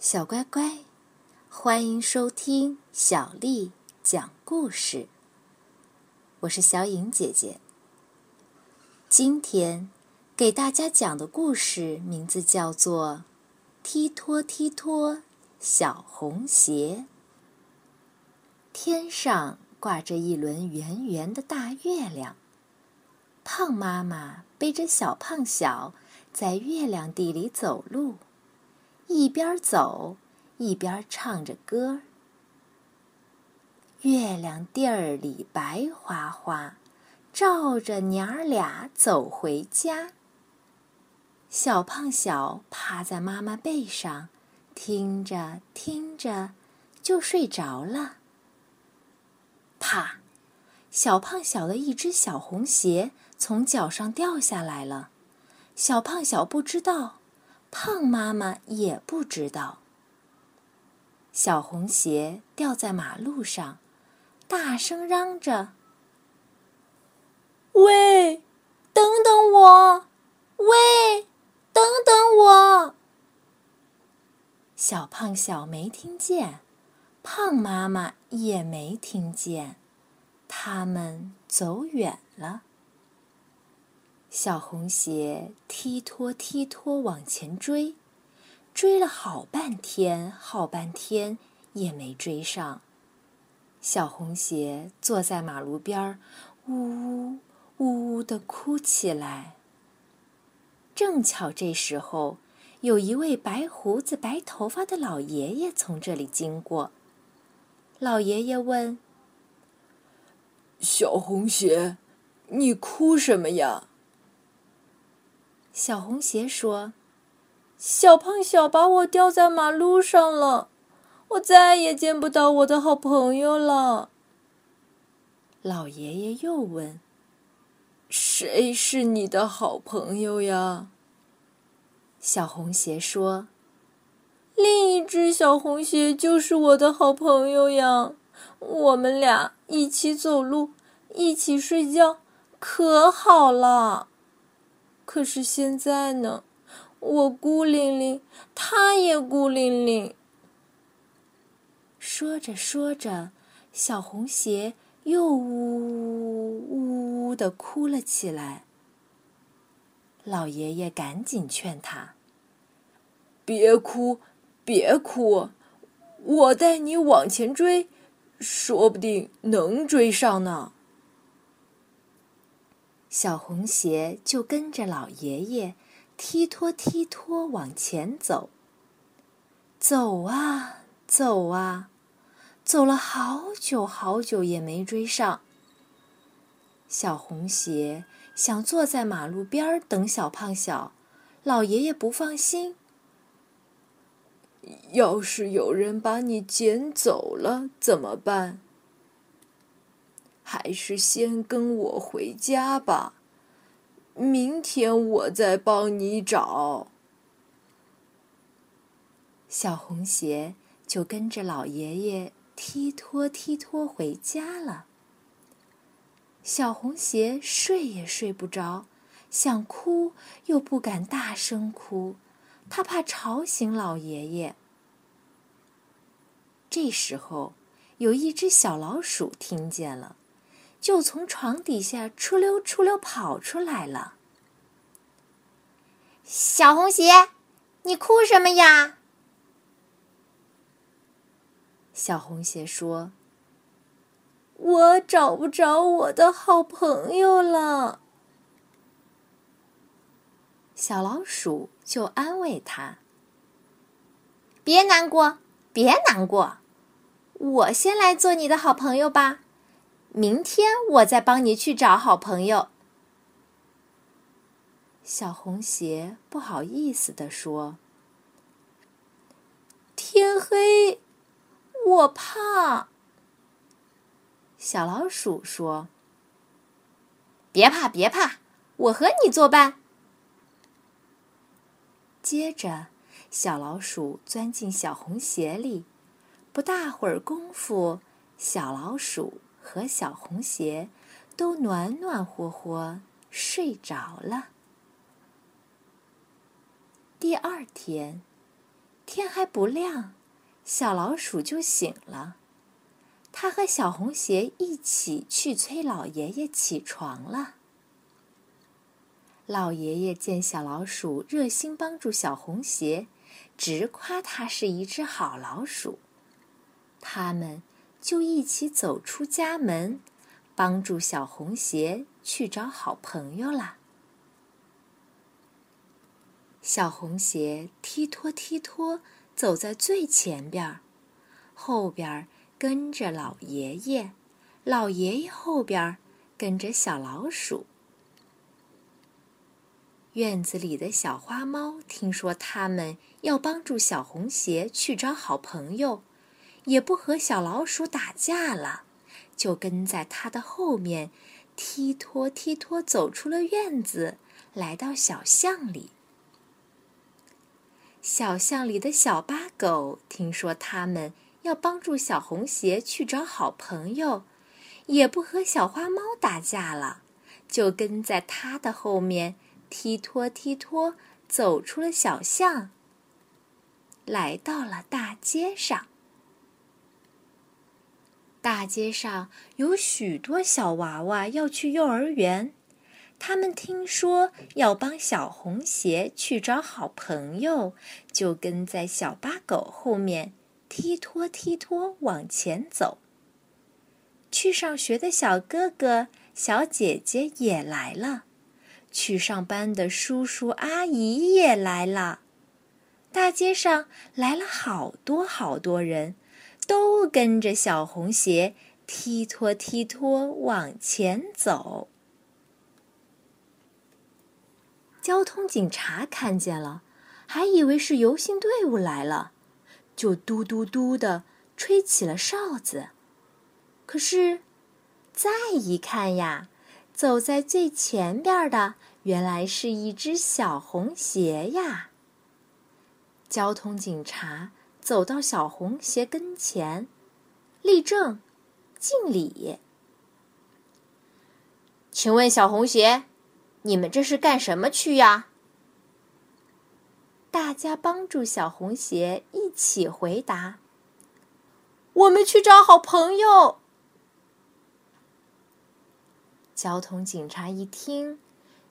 小乖乖，欢迎收听小丽讲故事。我是小颖姐姐。今天给大家讲的故事名字叫做《踢拖踢拖小红鞋》。天上挂着一轮圆圆的大月亮，胖妈妈背着小胖小在月亮地里走路。一边走一边唱着歌月亮地儿里白花花，照着娘儿俩走回家。小胖小趴在妈妈背上，听着听着就睡着了。啪！小胖小的一只小红鞋从脚上掉下来了，小胖小不知道。胖妈妈也不知道。小红鞋掉在马路上，大声嚷着：“喂，等等我！喂，等等我！”小胖小没听见，胖妈妈也没听见，他们走远了。小红鞋踢拖踢拖往前追，追了好半天，好半天也没追上。小红鞋坐在马路边儿，呜呜呜呜的哭起来。正巧这时候，有一位白胡子、白头发的老爷爷从这里经过。老爷爷问：“小红鞋，你哭什么呀？”小红鞋说：“小胖小把我掉在马路上了，我再也见不到我的好朋友了。”老爷爷又问：“谁是你的好朋友呀？”小红鞋说：“另一只小红鞋就是我的好朋友呀，我们俩一起走路，一起睡觉，可好了。”可是现在呢，我孤零零，他也孤零零。说着说着，小红鞋又呜呜呜呜的哭了起来。老爷爷赶紧劝他：“别哭，别哭，我带你往前追，说不定能追上呢。”小红鞋就跟着老爷爷踢拖踢拖往前走。走啊走啊，走了好久好久也没追上。小红鞋想坐在马路边等小胖小，老爷爷不放心。要是有人把你捡走了怎么办？还是先跟我回家吧，明天我再帮你找。小红鞋就跟着老爷爷踢拖踢拖回家了。小红鞋睡也睡不着，想哭又不敢大声哭，他怕吵醒老爷爷。这时候，有一只小老鼠听见了。就从床底下出溜出溜跑出来了。小红鞋，你哭什么呀？小红鞋说：“我找不着我的好朋友了。”小老鼠就安慰他：“别难过，别难过，我先来做你的好朋友吧。”明天我再帮你去找好朋友。小红鞋不好意思地说：“天黑，我怕。”小老鼠说：“别怕，别怕，我和你作伴。”接着，小老鼠钻进小红鞋里，不大会儿功夫，小老鼠。和小红鞋都暖暖和和睡着了。第二天，天还不亮，小老鼠就醒了。它和小红鞋一起去催老爷爷起床了。老爷爷见小老鼠热心帮助小红鞋，直夸它是一只好老鼠。他们就一起走出家门，帮助小红鞋去找好朋友啦。小红鞋踢拖踢拖走在最前边儿，后边跟着老爷爷，老爷爷后边跟着小老鼠。院子里的小花猫听说他们要帮助小红鞋去找好朋友，也不和小老鼠打架了，就跟在它的后面，踢拖踢拖走出了院子，来到小巷里。小巷里的小八狗听说他们要帮助小红鞋去找好朋友，也不和小花猫打架了，就跟在它的后面。踢拖踢拖，走出了小巷，来到了大街上。大街上有许多小娃娃要去幼儿园，他们听说要帮小红鞋去找好朋友，就跟在小八狗后面踢拖踢拖往前走。去上学的小哥哥、小姐姐也来了。去上班的叔叔阿姨也来了，大街上来了好多好多人，都跟着小红鞋踢拖踢拖往前走。交通警察看见了，还以为是游行队伍来了，就嘟嘟嘟的吹起了哨子。可是，再一看呀。走在最前边的，原来是一只小红鞋呀。交通警察走到小红鞋跟前，立正，敬礼。请问小红鞋，你们这是干什么去呀？大家帮助小红鞋一起回答：“我们去找好朋友。”交通警察一听，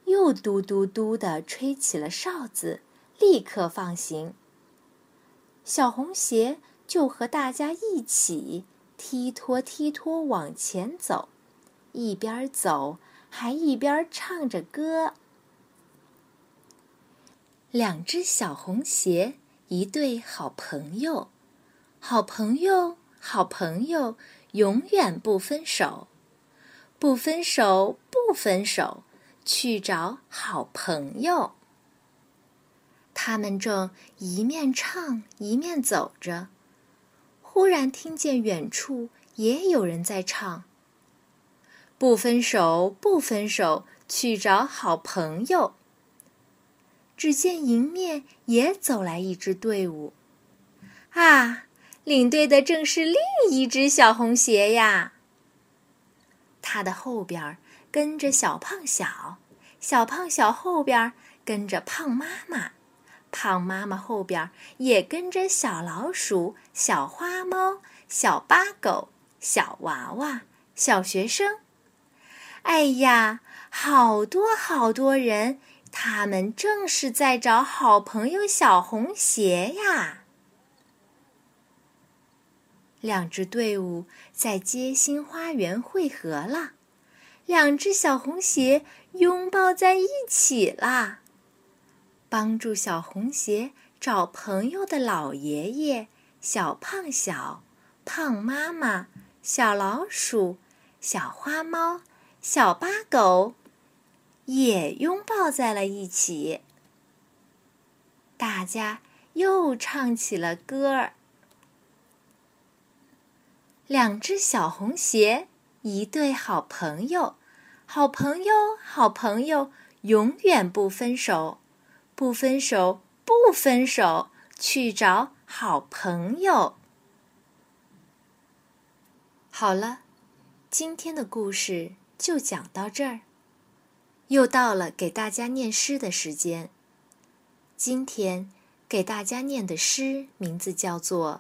又嘟嘟嘟的吹起了哨子，立刻放行。小红鞋就和大家一起踢拖踢拖往前走，一边走还一边唱着歌。两只小红鞋，一对好朋友，好朋友，好朋友，永远不分手。不分手，不分手，去找好朋友。他们正一面唱一面走着，忽然听见远处也有人在唱：“不分手，不分手，去找好朋友。”只见迎面也走来一支队伍，啊，领队的正是另一只小红鞋呀。他的后边跟着小胖小，小胖小后边跟着胖妈妈，胖妈妈后边也跟着小老鼠、小花猫、小八狗、小娃娃、小学生。哎呀，好多好多人，他们正是在找好朋友小红鞋呀。两支队伍在街心花园汇合了，两只小红鞋拥抱在一起啦。帮助小红鞋找朋友的老爷爷、小胖小、胖妈妈、小老鼠、小花猫、小八狗，也拥抱在了一起。大家又唱起了歌儿。两只小红鞋，一对好朋友，好朋友，好朋友，永远不分手，不分手，不分手，去找好朋友。好了，今天的故事就讲到这儿，又到了给大家念诗的时间。今天给大家念的诗名字叫做《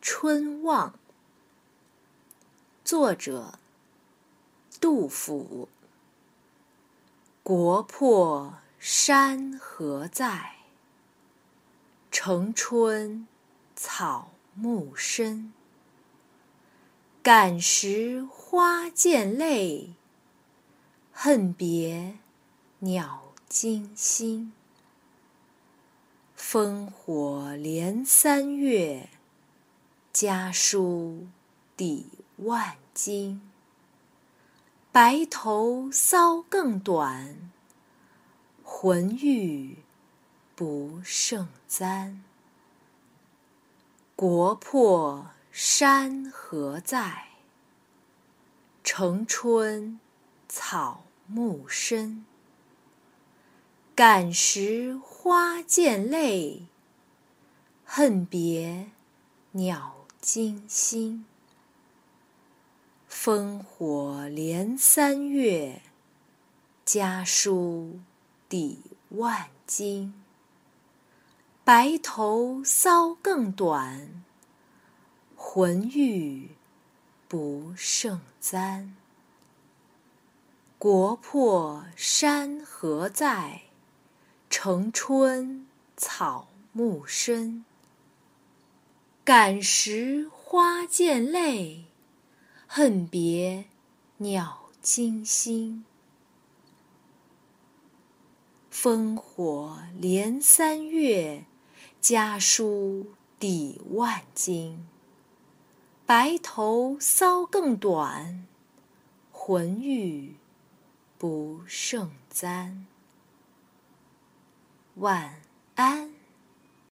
春望》，作者杜甫。国破山河在，城春草木深。感时花溅泪，恨别鸟惊心。烽火连三月，家书抵万金。白头搔更短，浑欲不胜簪。国破。山河在，城春草木深。感时花溅泪，恨别鸟惊心。烽火连三月，家书抵万金。白头搔更短。浑欲不胜簪。国破山河在，城春草木深。感时花溅泪，恨别鸟惊心。烽火连三月，家书抵万金。白头搔更短，浑欲不胜簪。晚安。